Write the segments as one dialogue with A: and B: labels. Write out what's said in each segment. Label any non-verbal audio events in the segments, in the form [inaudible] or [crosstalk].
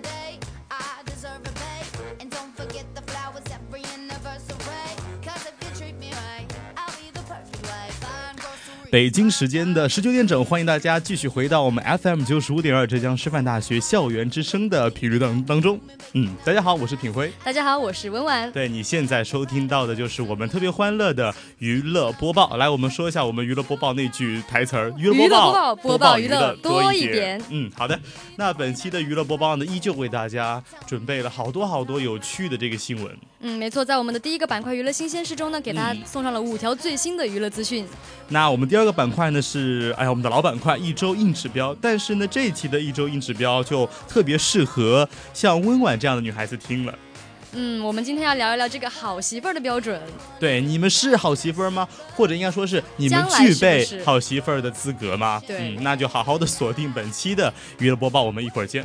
A: 点。
B: 北京时间的十九点整，欢迎大家继续回到我们 FM 九十五点二浙江师范大学校园之声的频率当当中。嗯，大家好，我是品辉。
A: 大家好，我是文婉。
B: 对你现在收听到的就是我们特别欢乐的娱乐播报。来，我们说一下我们娱乐播报那句台词儿：
A: 娱乐播报，播报娱乐多
B: 一
A: 点。
B: 嗯，好的。那本期的娱乐播报呢，依旧为大家准备了好多好多有趣的这个新闻。
A: 嗯，没错，在我们的第一个板块娱乐新鲜事中呢，给大家送上了五条最新的娱乐资讯。
B: 那我们第二个板块呢是，哎呀，我们的老板块一周硬指标。但是呢，这一期的一周硬指标就特别适合像温婉这样的女孩子听了。
A: 嗯，我们今天要聊一聊这个好媳妇儿的标准。
B: 对，你们是好媳妇儿吗？或者应该说是你们具备好媳妇儿的资格吗？
A: 对，嗯
B: 那就好好的锁定本期的娱乐播报，我们一会儿见。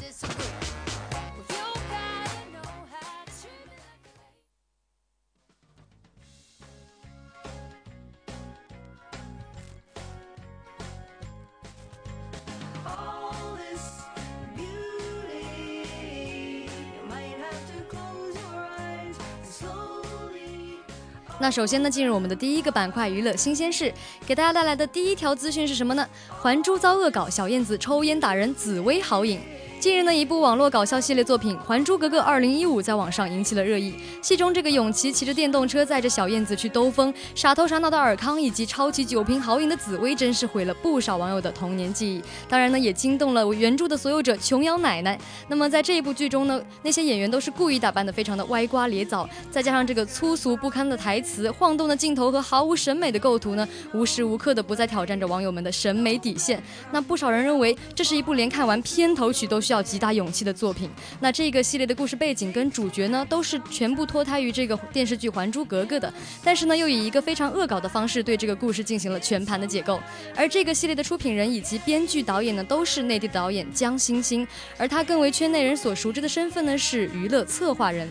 A: 那首先呢，进入我们的第一个板块娱乐新鲜事，给大家带来的第一条资讯是什么呢？还珠遭恶搞，小燕子抽烟打人，紫薇好饮。近日呢，一部网络搞笑系列作品《还珠格格2015》在网上引起了热议。戏中这个永琪骑着电动车载着小燕子去兜风，傻头傻脑的尔康以及抄起酒瓶豪饮的紫薇，真是毁了不少网友的童年记忆。当然呢，也惊动了原著的所有者琼瑶奶奶。那么在这一部剧中呢，那些演员都是故意打扮的非常的歪瓜裂枣，再加上这个粗俗不堪的台词、晃动的镜头和毫无审美的构图呢，无时无刻的不再挑战着网友们的审美底线。那不少人认为，这是一部连看完片头曲都需要极大勇气的作品。那这个系列的故事背景跟主角呢，都是全部脱胎于这个电视剧《还珠格格》的，但是呢，又以一个非常恶搞的方式对这个故事进行了全盘的解构。而这个系列的出品人以及编剧导演呢，都是内地的导演江星星，而他更为圈内人所熟知的身份呢，是娱乐策划人。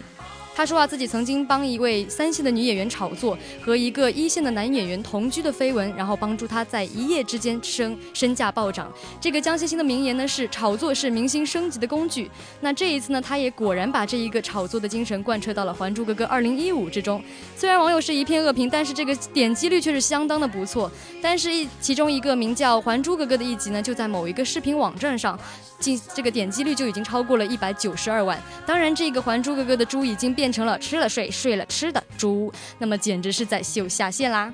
A: 他说啊，自己曾经帮一位三线的女演员炒作和一个一线的男演员同居的绯闻，然后帮助他在一夜之间升身价暴涨。这个江欣欣的名言呢是：炒作是明星升级的工具。那这一次呢，他也果然把这一个炒作的精神贯彻到了《还珠格格》二零一五之中。虽然网友是一片恶评，但是这个点击率却是相当的不错。但是，一其中一个名叫《还珠格格》的一集呢，就在某一个视频网站上，进这个点击率就已经超过了一百九十二万。当然，这个《还珠格格》的猪已经变。成了吃了睡，睡了吃的猪，那么简直是在秀下限啦。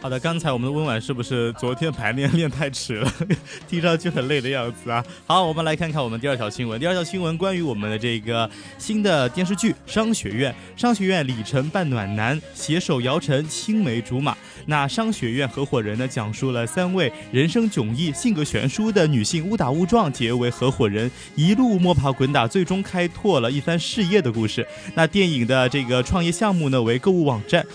B: 好的，刚才我们的温婉是不是昨天排练练太迟了，[laughs] 听上去很累的样子啊？好，我们来看看我们第二条新闻。第二条新闻关于我们的这个新的电视剧《商学院》。商学院李晨扮暖男，携手姚晨青梅竹马。那商学院合伙人呢，讲述了三位人生迥异、性格悬殊的女性误打误撞结为合伙人，一路摸爬滚打，最终开拓了一番事业的故事。那电影的这个创业项目呢，为购物网站。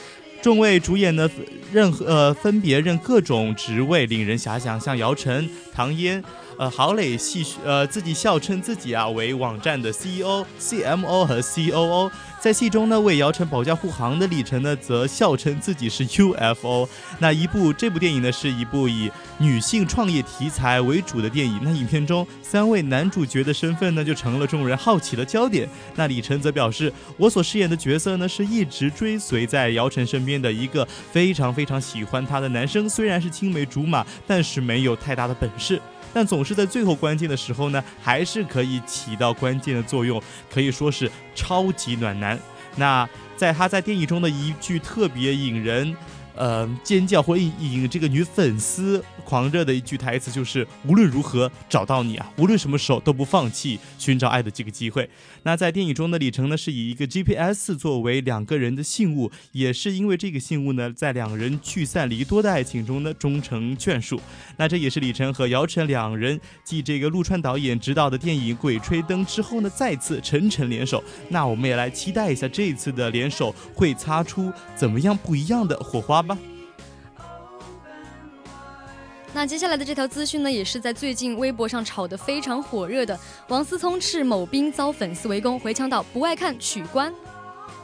B: 众位主演呢，任何呃分别任各种职位，令人遐想，像姚晨、唐嫣。呃，郝蕾戏呃自己笑称自己啊为网站的 CEO、CMO 和 COO。在戏中呢，为姚晨保驾护航的李晨呢，则笑称自己是 UFO。那一部这部电影呢，是一部以女性创业题材为主的电影。那影片中三位男主角的身份呢，就成了众人好奇的焦点。那李晨则表示，我所饰演的角色呢，是一直追随在姚晨身边的一个非常非常喜欢他的男生。虽然是青梅竹马，但是没有太大的本事。但总是在最后关键的时候呢，还是可以起到关键的作用，可以说是超级暖男。那在他在电影中的一句特别引人。呃，尖叫或引引这个女粉丝狂热的一句台词就是“无论如何找到你啊，无论什么时候都不放弃寻找爱的这个机会”。那在电影中的李成呢，是以一个 GPS 作为两个人的信物，也是因为这个信物呢，在两人聚散离多的爱情中呢，终成眷属。那这也是李晨和姚晨两人继这个陆川导演执导的电影《鬼吹灯》之后呢，再次沉沉联手。那我们也来期待一下这一次的联手会擦出怎么样不一样的火花。
A: 那接下来的这条资讯呢，也是在最近微博上炒得非常火热的。王思聪斥某兵遭粉丝围攻，回呛道不爱看取关。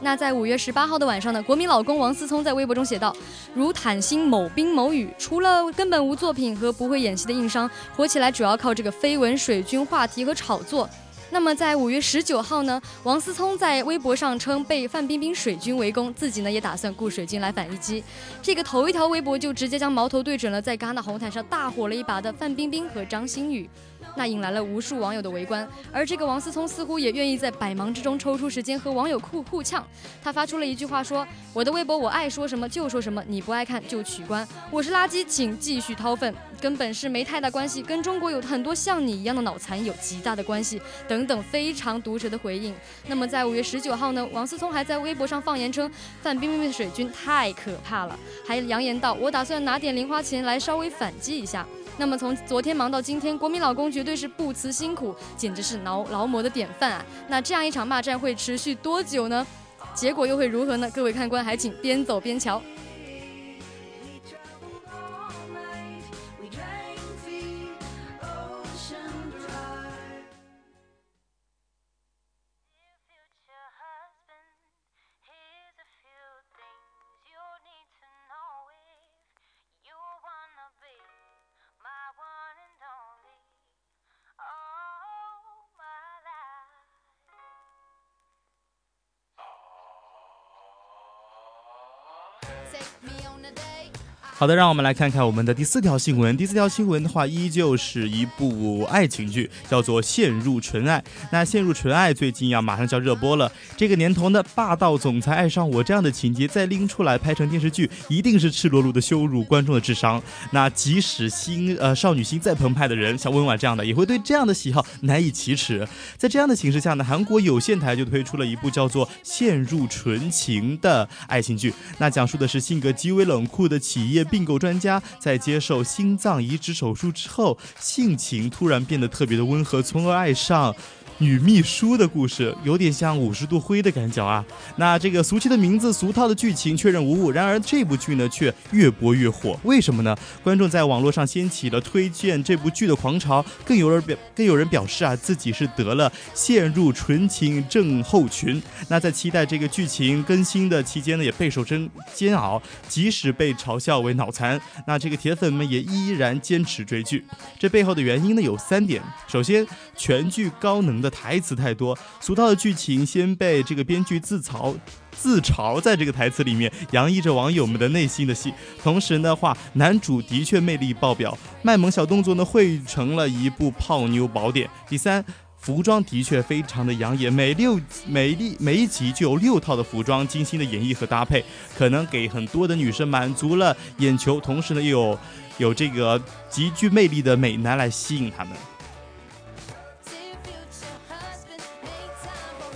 A: 那在五月十八号的晚上呢，国民老公王思聪在微博中写道：如坦星某兵某宇，除了根本无作品和不会演戏的硬伤，火起来主要靠这个绯闻水军话题和炒作。那么在五月十九号呢，王思聪在微博上称被范冰冰水军围攻，自己呢也打算雇水军来反一击。这个头一条微博就直接将矛头对准了在戛纳红毯上大火了一把的范冰冰和张馨予。那引来了无数网友的围观，而这个王思聪似乎也愿意在百忙之中抽出时间和网友互互呛。他发出了一句话说：“我的微博我爱说什么就说什么，你不爱看就取关。我是垃圾，请继续掏粪，跟本事没太大关系，跟中国有很多像你一样的脑残有极大的关系。”等等非常毒舌的回应。那么在五月十九号呢，王思聪还在微博上放言称范冰冰的水军太可怕了，还扬言道：“我打算拿点零花钱来稍微反击一下。”那么从昨天忙到今天，国民老公绝对是不辞辛苦，简直是劳劳模的典范啊！那这样一场骂战会持续多久呢？结果又会如何呢？各位看官还请边走边瞧。
B: 好的，让我们来看看我们的第四条新闻。第四条新闻的话，依旧是一部爱情剧，叫做《陷入纯爱》。那《陷入纯爱》最近呀，马上就要热播了。这个年头呢，霸道总裁爱上我这样的情节再拎出来拍成电视剧，一定是赤裸裸的羞辱观众的智商。那即使心呃少女心再澎湃的人，像温婉这样的，也会对这样的喜好难以启齿。在这样的形势下呢，韩国有线台就推出了一部叫做《陷入纯情》的爱情剧。那讲述的是性格极为冷酷的企业。并购专家在接受心脏移植手术之后，性情突然变得特别的温和，从而爱上。女秘书的故事有点像五十度灰的感觉啊。那这个俗气的名字、俗套的剧情确认无误。然而这部剧呢却越播越火，为什么呢？观众在网络上掀起了推荐这部剧的狂潮，更有人表更有人表示啊自己是得了陷入纯情症候群。那在期待这个剧情更新的期间呢，也备受煎煎熬，即使被嘲笑为脑残，那这个铁粉们也依然坚持追剧。这背后的原因呢有三点：首先，全剧高能的。台词太多，俗套的剧情先被这个编剧自嘲自嘲，在这个台词里面洋溢着网友们的内心的戏。同时的话，男主的确魅力爆表，卖萌小动作呢汇成了一部泡妞宝典。第三，服装的确非常的养眼，每六每一每一集就有六套的服装，精心的演绎和搭配，可能给很多的女生满足了眼球，同时呢又有有这个极具魅力的美男来吸引他们。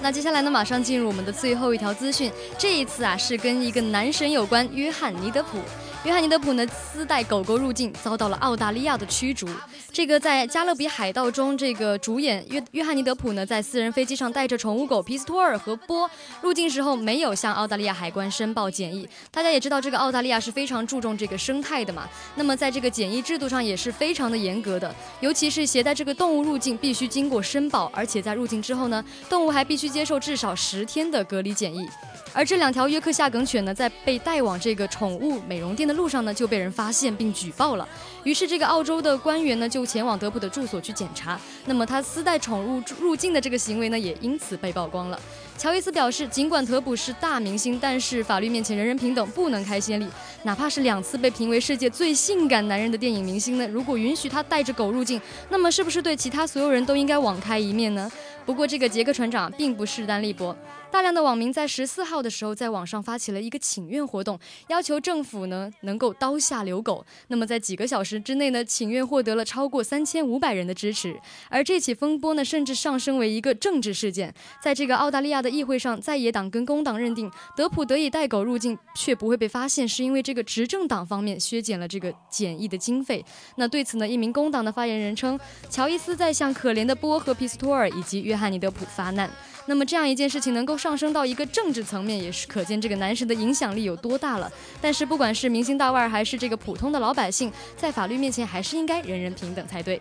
A: 那接下来呢，马上进入我们的最后一条资讯。这一次啊，是跟一个男神有关——约翰尼德普。约翰尼德普呢私带狗狗入境，遭到了澳大利亚的驱逐。这个在《加勒比海盗》中，这个主演约约翰尼德普呢在私人飞机上带着宠物狗皮斯托尔和波入境时候，没有向澳大利亚海关申报检疫。大家也知道，这个澳大利亚是非常注重这个生态的嘛。那么在这个检疫制度上也是非常的严格的，尤其是携带这个动物入境，必须经过申报，而且在入境之后呢，动物还必须接受至少十天的隔离检疫。而这两条约克夏梗犬呢，在被带往这个宠物美容店的路上呢，就被人发现并举报了。于是这个澳洲的官员呢，就前往德普的住所去检查。那么他私带宠物入境的这个行为呢，也因此被曝光了。乔伊斯表示，尽管德普是大明星，但是法律面前人人平等，不能开先例。哪怕是两次被评为世界最性感男人的电影明星呢，如果允许他带着狗入境，那么是不是对其他所有人都应该网开一面呢？不过这个杰克船长并不势单力薄。大量的网民在十四号的时候在网上发起了一个请愿活动，要求政府呢能够刀下留狗。那么在几个小时之内呢，请愿获得了超过三千五百人的支持。而这起风波呢，甚至上升为一个政治事件。在这个澳大利亚的议会上，在野党跟工党认定德普得以带狗入境却不会被发现，是因为这个执政党方面削减了这个检疫的经费。那对此呢，一名工党的发言人称，乔伊斯在向可怜的波和皮斯托尔以及约翰尼德普发难。那么这样一件事情能够上升到一个政治层面，也是可见这个男神的影响力有多大了。但是不管是明星大腕还是这个普通的老百姓，在法律面前还是应该人人平等才对。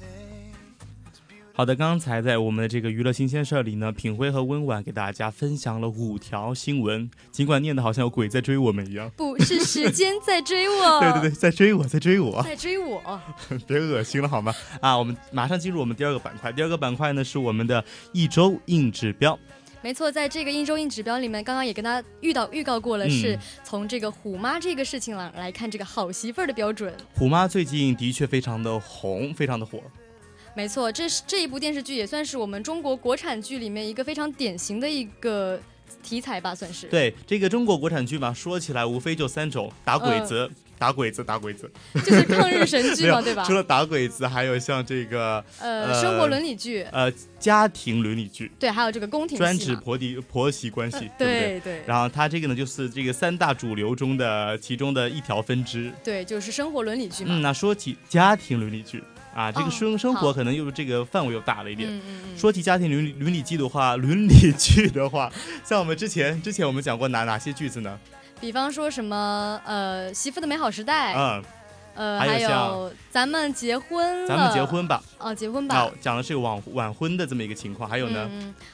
B: 好的，刚才在我们的这个娱乐新鲜事儿里呢，品辉和温婉给大家分享了五条新闻，尽管念的好像有鬼在追我们一样，
A: 不是时间在追我，[laughs]
B: 对对对，在追我，在追我，
A: 在追我，
B: 别恶心了好吗？啊，我们马上进入我们第二个板块，第二个板块呢是我们的一周硬指标。
A: 没错，在这个一周硬指标里面，刚刚也跟大家遇到预告过了，是从这个虎妈这个事情来来看这个好媳妇儿的标准。
B: 虎妈最近的确非常的红，非常的火。
A: 没错，这是这一部电视剧也算是我们中国国产剧里面一个非常典型的一个题材吧，算是。
B: 对这个中国国产剧嘛，说起来无非就三种：打鬼子、打鬼子、打鬼子，
A: 就是抗日神剧嘛，[laughs] 对吧？
B: 除了打鬼子，还有像这个
A: 呃生活伦理剧，
B: 呃家庭伦理剧，
A: 对，还有这个宫廷
B: 专指婆媳婆媳关系，对
A: 对对。
B: 然后它这个呢，就是这个三大主流中的其中的一条分支，
A: 对，就是生活伦理剧嘛。
B: 嗯，那说起家庭伦理剧。啊，这个生生活可能又这个范围又大了一点。说起家庭伦理伦理剧的话，伦理剧的话，像我们之前之前我们讲过哪哪些句子呢？
A: 比方说什么呃，媳妇的美好时代。
B: 嗯。
A: 呃，还有咱们结婚，
B: 咱们结婚吧。
A: 哦，结婚吧。
B: 讲的是晚晚婚的这么一个情况。还有呢？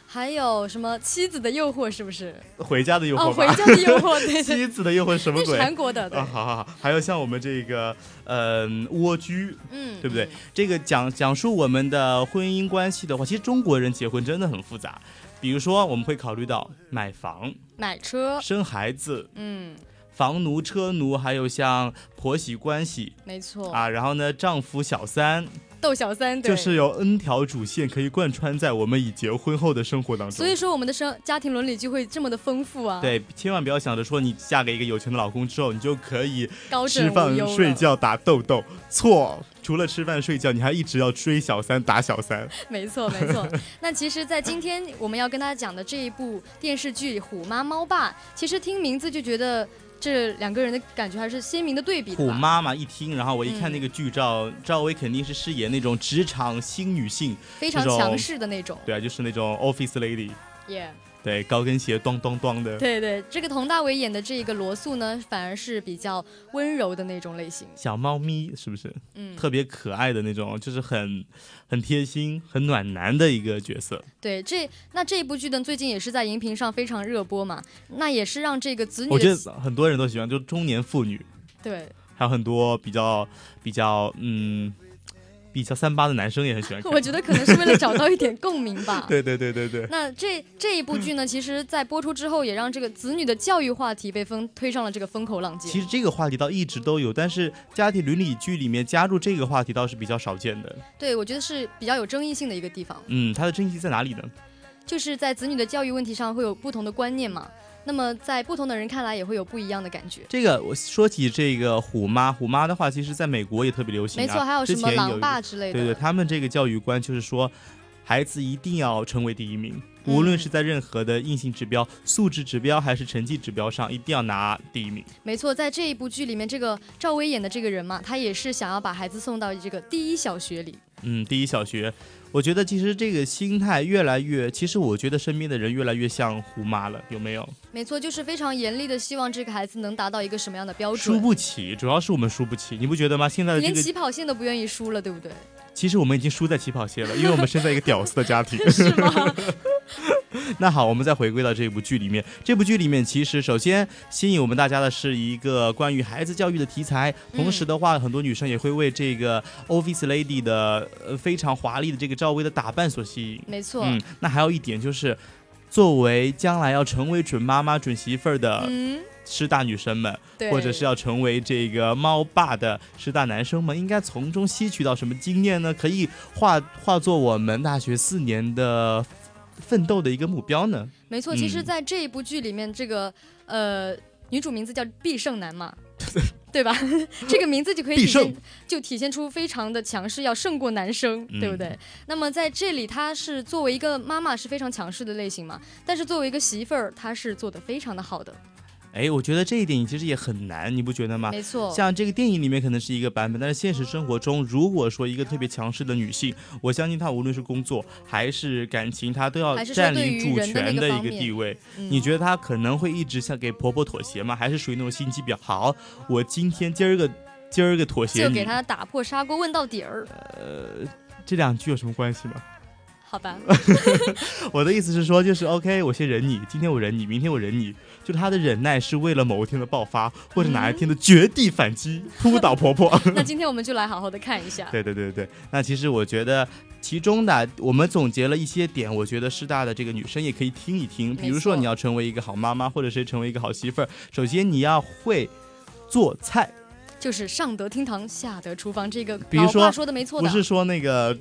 A: 还有什么妻子的诱惑？是不是？
B: 回家的诱惑。
A: 哦，回家的诱惑。[laughs] 对。
B: 妻子的诱惑什么鬼？
A: 韩国的。
B: 啊，好好好。还有像我们这个，呃，蜗居，
A: 嗯，
B: 对不对？这个讲讲述我们的婚姻关系的话，其实中国人结婚真的很复杂。比如说，我们会考虑到买房、
A: 买车、
B: 生孩子，
A: 嗯。
B: 房奴、车奴，还有像婆媳关系，
A: 没错
B: 啊。然后呢，丈夫、小三，
A: 逗小三，对
B: 就是有 N 条主线可以贯穿在我们已结婚后的生活当中。
A: 所以说我们的生家庭伦理就会这么的丰富啊。，
B: 对，千万不要想着说你嫁给一个有钱的老公之后，你就可以吃饭，睡觉打豆豆。错，除了吃饭睡觉，你还一直要追小三打小三。
A: 没 [laughs] 错没错。[laughs] 那其实，在今天我们要跟大家讲的这一部电视剧《虎妈猫爸》，其实听名字就觉得这两个人的感觉还是鲜明的对比的。
B: 虎妈妈一听，然后我一看
A: 嗯
B: 那个剧照，赵薇肯定是饰演那种职场新女性，
A: 非常强势的那种。
B: 对啊，就是那种 office lady，
A: 耶、
B: 对，高跟鞋咚咚咚的。
A: 对对，这个佟大为演的这个罗素呢，反而是比较温柔的那种类型。
B: 小猫咪是不是
A: 嗯，
B: 特别可爱的那种？就是很很贴心、很暖男的一个角色。
A: 对，这那这一部剧呢，最近也是在荧屏上非常热播嘛，那也是让这个子女
B: 我觉得很多人都喜欢，就中年妇女，
A: 对，
B: 还有很多比较比较嗯比较三八的男生也很喜欢看。
A: 我觉得可能是为了找到一点共鸣吧。[laughs]
B: 对对对对对。
A: 那这这一部剧呢，其实，在播出之后，也让这个子女的教育话题被风推上了这个风口浪尖。
B: 其实这个话题倒一直都有，但是家庭伦理剧里面加入这个话题倒是比较少见的。
A: 对我觉得是比较有争议性的一个地方，
B: 嗯，它的争议在哪里呢？
A: 就是在子女的教育问题上会有不同的观念嘛。那么在不同的人看来，也会有不一样的感觉。
B: 这个我说起这个虎妈，虎妈的话，其实在美国也特别流行、啊。
A: 没错，还有什么狼爸之类的。
B: 对对，他们这个教育观就是说，孩子一定要成为第一名，
A: 嗯
B: 无论是在任何的硬性指标、素质指标还是成绩指标上，一定要拿第一名。
A: 没错，在这一部剧里面，这个赵薇演的这个人嘛，他也是想要把孩子送到这个第一小学里。
B: 嗯，第一小学，我觉得其实这个心态越来越，其实我觉得身边的人越来越像虎妈了，有没有？
A: 没错，就是非常严厉的希望这个孩子能达到一个什么样的标准输。
B: 不起，主要是我们输不起，你不觉得吗？现在的这个，
A: 连起跑线都不愿意输了，对不对？
B: 其实我们已经输在起跑线了，因为我们生在一个屌丝的家庭。[laughs]
A: 是吗？[laughs] [laughs]
B: 那好，我们再回归到这部剧里面。这部剧里面，其实首先吸引我们大家的是一个关于孩子教育的题材，同时的话，很多女生也会为这个 Office Lady 的呃非常华丽的这个赵薇的打扮所吸引。
A: 没错。
B: 嗯，那还有一点就是，作为将来要成为准妈妈、准媳妇儿的
A: 嗯，
B: 师大女生们，或者是要成为这个猫爸的师大男生们，应该从中吸取到什么经验呢？可以化化作我们大学四年的奋斗的一个目标呢？
A: 没错，其实，
B: 嗯
A: 在这一部剧里面，这个呃女主名字叫必胜男嘛，[laughs] 对吧？[laughs] 这个名字就可以体现，就体现出非常的强势，要胜过男生，对不
B: 嗯
A: 对？那么在这里，她是作为一个妈妈是非常强势的类型嘛，但是作为一个媳妇儿，她是做的非常的好的，
B: 哎，我觉得这一点其实也很难，你不觉得吗？
A: 没错。
B: 像这个电影里面可能是一个版本，但是现实生活中，如果说一个特别强势的女性，我相信她无论是工作还是感情，她都要占领主权的一个地位。
A: 嗯
B: 你觉得她可能会一直想给婆婆妥协吗？还是属于那种心机婊？好，我今天今儿个今儿个妥协你
A: 就给，她打破砂锅问到底儿，
B: 呃，这两句有什么关系吗？
A: 好吧？[laughs]
B: 我的意思是说，就是 OK，我先忍你，今天我忍你，明天我忍你，就是她的忍耐是为了某一天的爆发，或者哪一天的绝地反击，扑倒婆婆。[laughs]
A: 那今天我们就来好好的看一下。
B: 对对对对，那其实我觉得其中的我们总结了一些点，我觉得师大的这个女生也可以听一听。比如说你要成为一个好妈妈，或者是成为一个好媳妇儿，首先你要会做菜，
A: 就是上得厅堂，下得厨房，这个
B: 比如说
A: 说的没错的，
B: 不是说那个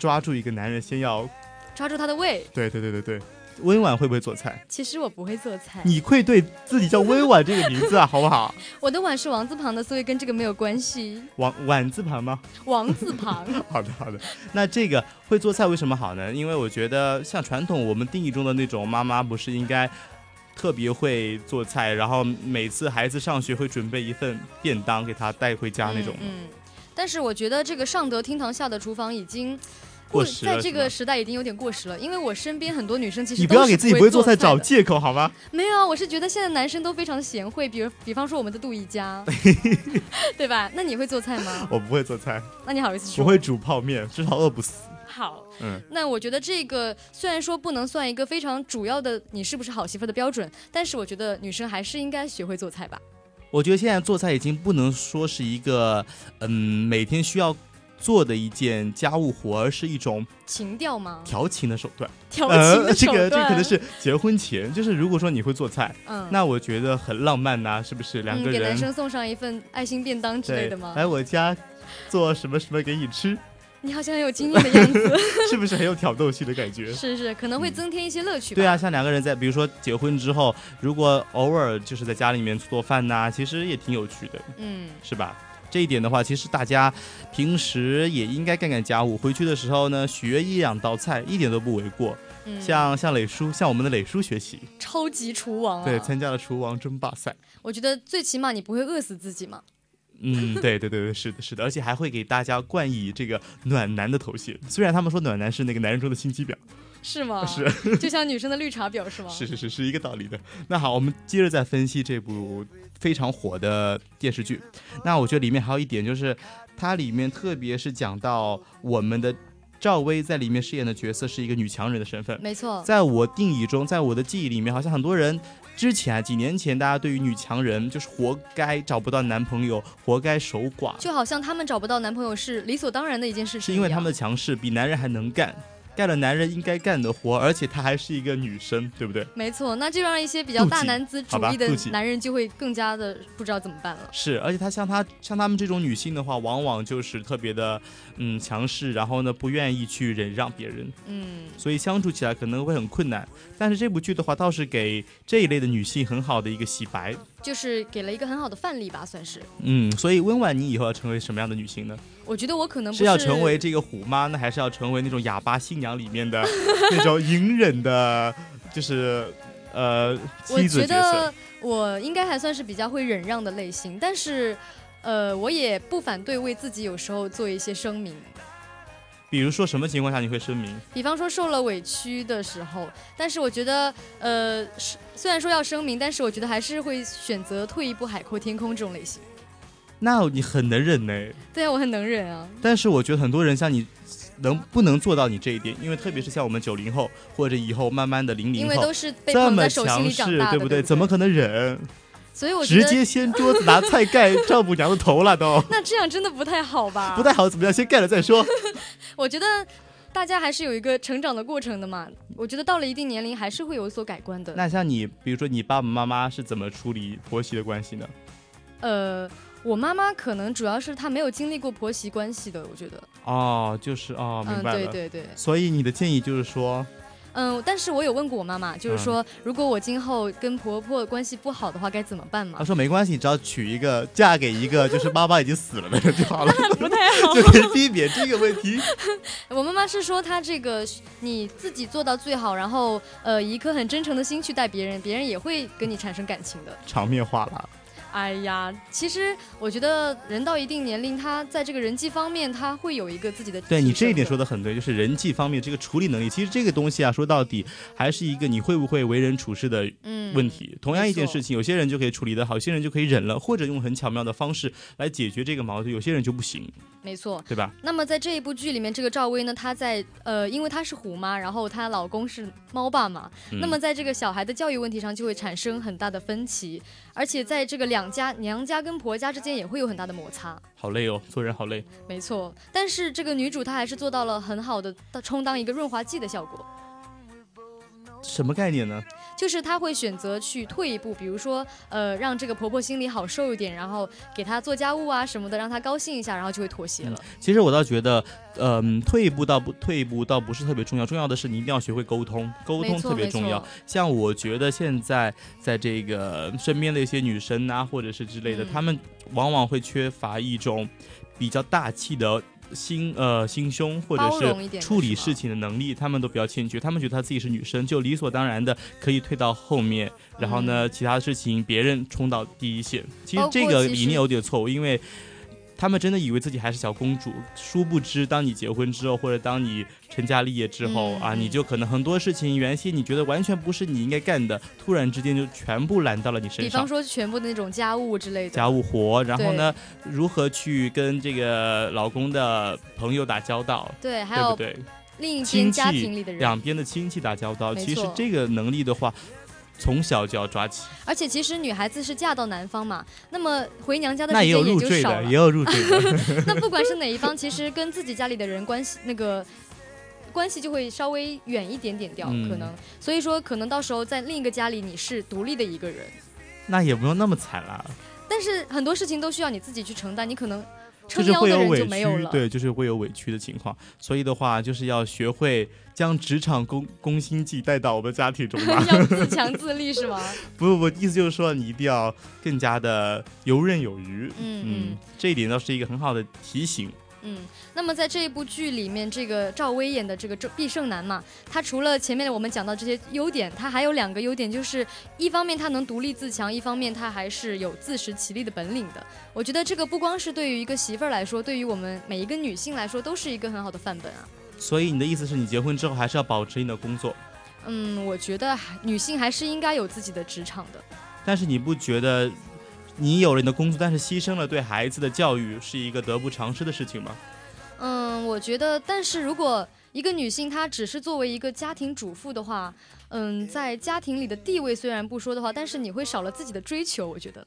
B: 抓住一个男人先要
A: 抓住他的胃。
B: 对对对对对。温婉会不会做菜？
A: 其实我不会做菜，
B: 你愧对自己叫温婉这个名字啊，[laughs] 好不好？
A: 我的碗是王字旁的，所以跟这个没有关系。
B: 王婉字旁吗？
A: 王字旁，[laughs]
B: 好的，好的。那这个会做菜为什么好呢？因为我觉得像传统我们定义中的那种妈妈，不是应该特别会做菜，然后每次孩子上学会准备一份便当给他带回家那种吗？
A: 嗯。嗯但是我觉得这个上得厅堂，下得厨房已经
B: 过时了
A: 在这个时代已经有点过时了。因为我身边很多女生其实
B: 你不要给自己不会
A: 做
B: 做菜找借口好吗？[laughs]
A: 没有啊，我是觉得现在男生都非常贤惠，比如比方说我们的杜一佳，[laughs] 对吧？那你会做菜吗？
B: 我不会做菜，
A: 那你好意思说？
B: 我会煮泡面，至少饿不死。
A: 好，
B: 嗯，
A: 那我觉得这个虽然说不能算一个非常主要的你是不是好媳妇的标准，但是我觉得女生还是应该学会做菜吧。
B: 我觉得现在做菜已经不能说是一个嗯每天需要做的一件家务活，而是一种
A: 情调吗？
B: 调情的手段。
A: 调情的
B: 呃，这个这
A: 个
B: 可能是结婚前，就是如果说你会做菜，
A: 嗯，
B: 那我觉得很浪漫呐、是不是？两
A: 嗯，
B: 个人、
A: 给男生送上一份爱心便当之类的吗？
B: 来我家做什么什么给你吃，
A: 你好像很有经验的样子，[laughs] [laughs]
B: 是不是很有挑逗性的感觉？
A: 是是，可能会增添一些乐趣。
B: 对啊，像两个人在，比如说结婚之后，如果偶尔就是在家里面做饭呐，其实也挺有趣的，
A: 嗯，
B: 是吧？这一点的话，其实大家平时也应该干干家务，回去的时候呢，学一两道菜，一点都不为过。
A: 嗯
B: 像像磊叔，向我们的磊叔学习，
A: 超级厨王啊！
B: 对，参加了厨王争霸赛。
A: 我觉得最起码你不会饿死自己嘛。
B: 嗯，对对对对，是的，是的，而且还会给大家冠以这个暖男的头衔。虽然他们说暖男是那个男人中的心机婊，
A: 是吗？
B: 是，[laughs]
A: 就像女生的绿茶婊是吗？[laughs]
B: 是是是是一个道理的。那好，我们接着再分析这部非常火的电视剧。那我觉得里面还有一点就是，它里面特别是讲到我们的赵薇在里面饰演的角色是一个女强人的身份。
A: 没错，
B: 在我定义中，在我的记忆里面，好像很多人之前啊几年前，大家对于女强人就是活该找不到男朋友，活该守寡，
A: 就好像他们找不到男朋友是理所当然的一件事情
B: 是因为他们的强势比男人还能干，干了男人应该干的活，而且她还是一个女生，对不对？
A: 没错，那就让一些比较大男子主义的男人就会更加的不知道怎么办了。
B: 是，而且她像她像她们这种女性的话，往往就是特别的嗯强势，然后呢不愿意去忍让别人，
A: 嗯，
B: 所以相处起来可能会很困难。但是这部剧的话，倒是给这一类的女性很好的一个洗白。
A: 就是给了一个很好的范例吧，算是。
B: 嗯，所以温婉，你以后要成为什么样的女性呢？
A: 我觉得我可能不
B: 是要成为这个虎妈呢，还是要成为那种哑巴新娘里面的 [laughs] 那种隐忍的，就是呃
A: 我
B: 妻子
A: 觉
B: 角色
A: 得？我应该还算是比较会忍让的类型，但是，呃，我也不反对为自己有时候做一些声明，
B: 比如说什么情况下你会声明？
A: 比方说受了委屈的时候。但是我觉得，呃，虽然说要声明，但是我觉得还是会选择退一步海阔天空这种类型。
B: 那你很能忍呢。
A: 对啊，我很能忍啊。
B: 但是我觉得很多人像你，能不能做到你这一点？因为特别是像我们九零后或者以后慢慢的零零后
A: 因为都，是被
B: 这么
A: 捧在手心
B: 强势，
A: 里长大的，
B: 不
A: 对？
B: 怎么可能忍？
A: 所以我
B: 直接掀桌子拿菜盖丈母娘的头了都，[laughs]
A: 那这样真的不太好吧？
B: 不太好，怎么样？先盖了再说。[laughs]
A: 我觉得大家还是有一个成长的过程的嘛。我觉得到了一定年龄，还是会有所改观的。
B: 那像你，比如说你爸爸妈妈是怎么处理婆媳的关系呢？
A: 呃，我妈妈可能主要是她没有经历过婆媳关系的，我觉得。
B: 哦，就是哦，明
A: 嗯，
B: 白了。
A: 对对对，
B: 所以你的建议就是说，
A: 嗯，但是我有问过我妈妈，就是说，如果我今后跟婆婆关系不好的话，该怎么办嘛
B: 她？说没关系，你只要娶一个嫁给一个就是妈妈已经死了的人就好了，
A: 不太好。[laughs]
B: 就可以避免这个问题。[laughs]
A: 我妈妈是说，她这个你自己做到最好，然后呃，以一颗很真诚的心去待别人，别人也会跟你产生感情的。
B: 场面话了，
A: 哎呀，其实我觉得人到一定年龄，他在这个人际方面，他会有一个自己的
B: 对你这一点说
A: 的，
B: 很对，就是人际方面这个处理能力，其实这个东西啊，说到底还是一个你会不会为人处事的
A: 嗯，
B: 问题。同样一件事情，有些人就可以处理得好，有些人就可以忍了，或者用很巧妙的方式来解决这个矛盾，有些人就不行，
A: 没错。
B: 对吧？
A: 那么在这一部剧里面，这个赵薇呢，她在呃，因为她是虎妈，然后她老公是猫爸嘛，
B: 嗯
A: 那么在这个小孩的教育问题上就会产生很大的分歧，而且在这个两家娘家跟婆家之间也会有很大的摩擦。
B: 好累哦，做人好累。
A: 没错，但是这个女主她还是做到了很好的充当一个润滑剂的效果。
B: 什么概念呢？
A: 就是她会选择去退一步，比如说，呃，让这个婆婆心里好受一点，然后给她做家务啊什么的，让她高兴一下，然后就会妥协了。
B: 其实我倒觉得，嗯、退一步倒不退一步倒不是特别重要，重要的是你一定要学会沟通，沟通特别重要。。像我觉得现在在这个身边的一些女生啊，或者是之类的，
A: 嗯
B: 她们往往会缺乏一种比较大气的。心呃心胸或者是处理事情的能力，他们都比较欠缺。他们觉得他自己是女生，就理所当然的可以退到后面，然后呢，其他的事情别人冲到第一线。其实这个理念有点错误，因为他们真的以为自己还是小公主，殊不知，当你结婚之后，或者当你成家立业之后、啊，你就可能很多事情原先你觉得完全不是你应该干的，突然之间就全部揽到了你身上。
A: 比方说全部的那种家务之类的，
B: 家务活，然后呢，如何去跟这个老公的朋友打交道，
A: 对，还有
B: 对不对？
A: 另一
B: 亲
A: 边家
B: 戚
A: 庭里的人，
B: 两边的亲戚打交道，其实这个能力的话，从小就要抓起。
A: 而且其实女孩子是嫁到男方嘛，那么回娘家的时间
B: 入赘的，
A: 就少了
B: 也。有入赘的。[laughs]
A: 那不管是哪一方，其实跟自己家里的人关系那个 [laughs] 关系就会稍微远一点点掉，
B: 嗯
A: 可能。所以说，可能到时候在另一个家里你是独立的一个人，
B: 那也不用那么惨啦。
A: 但是很多事情都需要你自己去承担，你可能
B: 就是会有委屈。对，就是会有委屈的情况。所以的话，就是要学会将职场攻攻心计带到我们家庭中吧。
A: 要自 [laughs] 强自立是吗？
B: 不不不，意思就是说你一定要更加的游刃有余。
A: 嗯嗯，
B: 这一点倒是一个很好的提醒。
A: 嗯，那么在这一部剧里面，这个赵薇演的这个毕胜男嘛，他除了前面我们讲到这些优点，他还有两个优点，就是一方面他能独立自强，一方面他还是有自食其力的本领的。我觉得这个不光是对于一个媳妇儿来说，对于我们每一个女性来说，都是一个很好的范本啊。
B: 所以你的意思是你结婚之后还是要保持你的工作？
A: 嗯，我觉得女性还是应该有自己的职场的。
B: 但是你不觉得？你有了你的工作，但是牺牲了对孩子的教育，是一个得不偿失的事情吗？
A: 嗯，我觉得，但是如果一个女性她只是作为一个家庭主妇的话，嗯，在家庭里的地位虽然不说的话，但是你会少了自己的追求，我觉得。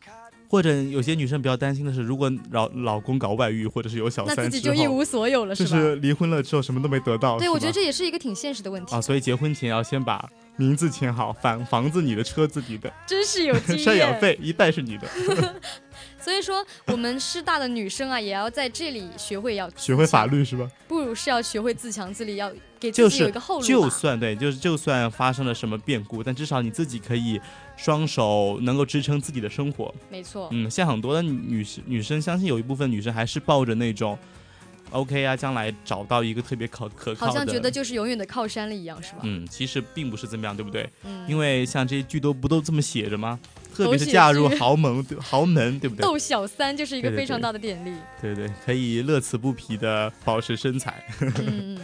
B: 或者有些女生比较担心的是，如果老老公搞外遇，或者是有小三，
A: 那自己就一无所有了，是
B: 吧？就是离婚了之后什么都没得到。
A: 对，我觉得这也是一个挺现实的问题
B: 啊。所以结婚前要先把。名字签好，房房子你的，车子你的，[laughs]
A: 真是有经验。
B: 赡养费一半是你的。[laughs] [laughs]
A: 所以说，我们师大的女生啊，也要在这里学会要
B: 学会法律是吧？
A: 不如是要学会自强自立，要给自己有一个后
B: 路。就算对，就是就算发生了什么变故，但至少你自己可以双手能够支撑自己的生活。
A: 没错。
B: 嗯，像很多的女生，女生相信有一部分女生还是抱着那种。OK 啊，将来找到一个特别可可靠
A: 的，好像觉得就是永远的靠山了一样，是吧？
B: 嗯，其实并不是这么样，对不对？
A: 嗯，
B: 因为像这些剧都不都这么写着吗？特别是嫁入豪门，豪门，对不对？
A: 斗小三就是一个非常大的典例。
B: 对对，可以乐此不疲的保持身材。[laughs]
A: 嗯，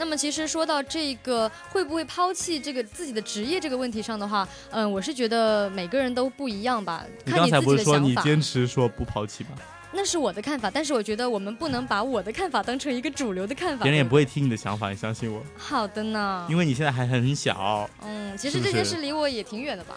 A: 那么其实说到这个会不会抛弃这个自己的职业这个问题上的话，嗯，我是觉得每个人都不一样吧。
B: 你刚才不是说你坚持说不抛弃吗？
A: 那是我的看法，但是我觉得我们不能把我的看法当成一个主流的看法。
B: 别人也不会听你的想法，你相信我。[laughs]
A: 好的呢。
B: 因为你现在还很小。
A: 嗯，其实这件事离我也挺远的吧。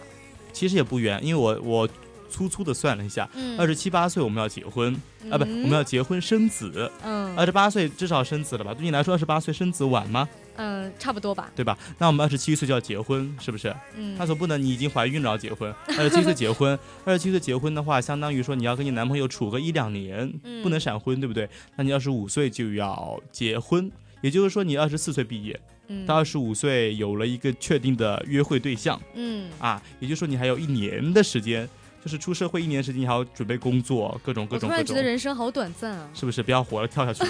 B: 其实也不远，因为我我粗粗的算了一下，二十七八岁我们要结婚啊，不，我们要结婚生子。
A: 嗯。
B: 二十八岁至少生子了吧？对你来说，二十八岁生子晚吗？
A: 嗯，差不多吧，
B: 对吧？那我们二十七岁就要结婚，是不是？
A: 嗯，
B: 他总不能你已经怀孕了要结婚，[laughs] 二十七岁结婚，二十七岁结婚的话，相当于说你要跟你男朋友处个一两年，不能闪婚，对不对？那你二十五岁就要结婚，也就是说你二十四岁毕业，到二十五岁有了一个确定的约会对象，
A: 嗯，
B: 啊，也就是说你还有一年的时间。就是出社会一年时间，你还要准备工作，各种各种。
A: 突然觉得人生好短暂啊！
B: 是不是？不要活了，跳下去。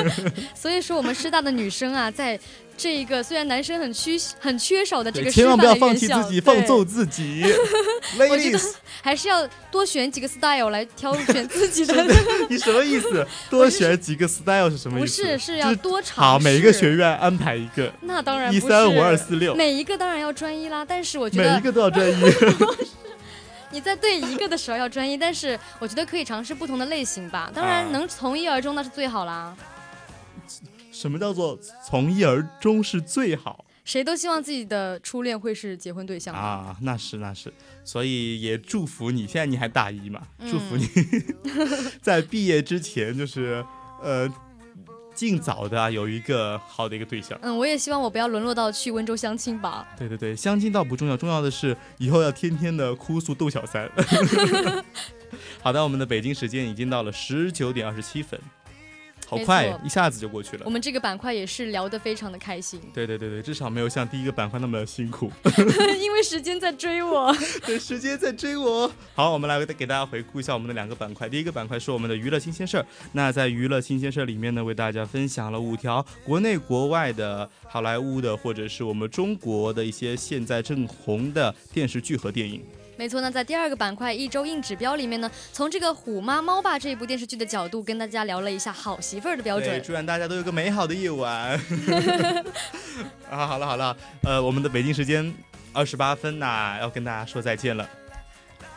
B: [laughs]
A: 所以说，我们师大的女生啊，在这一个虽然男生很缺很缺少的这个
B: 千万不要放弃自己，放纵自己。[laughs]
A: 我觉得 [laughs] 还是要多选几个 style 来挑选自己的。
B: 你什么意思？多选几个 style 是什么意
A: 思？不是，是要多尝试。
B: 好，每一个学院安排一个。
A: 那当然
B: 一三五二四六。
A: 每一个当然要专一啦，但是我觉得
B: 每一个都要专一。
A: 你在对一个的时候要专一，但是我觉得可以尝试不同的类型吧。当然能从一而终那是最好啦。
B: 什么叫做从一而终是最好？
A: 谁都希望自己的初恋会是结婚对象
B: 啊，那是那是，所以也祝福你。现在你还大一嘛？祝福你 [laughs] 在毕业之前就是呃。尽早的有一个好的一个对象。
A: 嗯，我也希望我不要沦落到去温州相亲吧。
B: 对对对，相亲倒不重要，重要的是以后要天天的哭诉窦小三。[laughs] 好的，我们的北京时间已经到了十九点二十七分。好快，一下子就过去了。
A: 我们这个板块也是聊得非常的开心。
B: 对对对对，至少没有像第一个板块那么辛苦。[laughs]
A: 因为时间在追我。[laughs]
B: 对，时间在追我。好，我们来给大家回顾一下我们的两个板块。第一个板块是我们的娱乐新鲜事儿。那在娱乐新鲜事儿里面呢，为大家分享了五条国内国外的好莱坞的，或者是我们中国的一些现在正红的电视剧和电影。
A: 没错，那在第二个板块一周硬指标里面呢，从这个《虎妈猫爸》这一部电视剧的角度，跟大家聊了一下好媳妇儿的标准。
B: 祝愿大家都有个美好的夜晚。[laughs] 啊，好了好了，呃，我们的北京时间二十八分呐，要跟大家说再见了。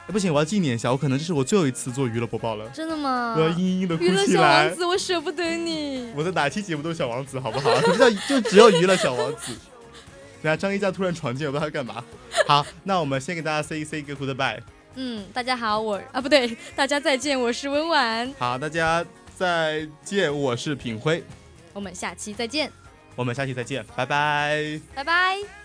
B: 不行，我要纪念一下，我可能这是我最后一次做娱乐播报了。
A: 真的吗？
B: 我要嘤嘤的哭
A: 起来。娱乐小王子，我舍不得你。
B: 我的哪期节目都是小王子，好不好？[laughs] 就就只有娱乐小王子。等下张一佳突然闯进，我不知道他干嘛。[laughs] 好，那我们先给大家 say say 一个 goodbye。
A: 嗯，大家好，我啊不对，大家再见，我是温婉。
B: 好，大家再见，我是品辉。
A: 我们下期再见。
B: 我们下期再见，拜拜。
A: 拜拜。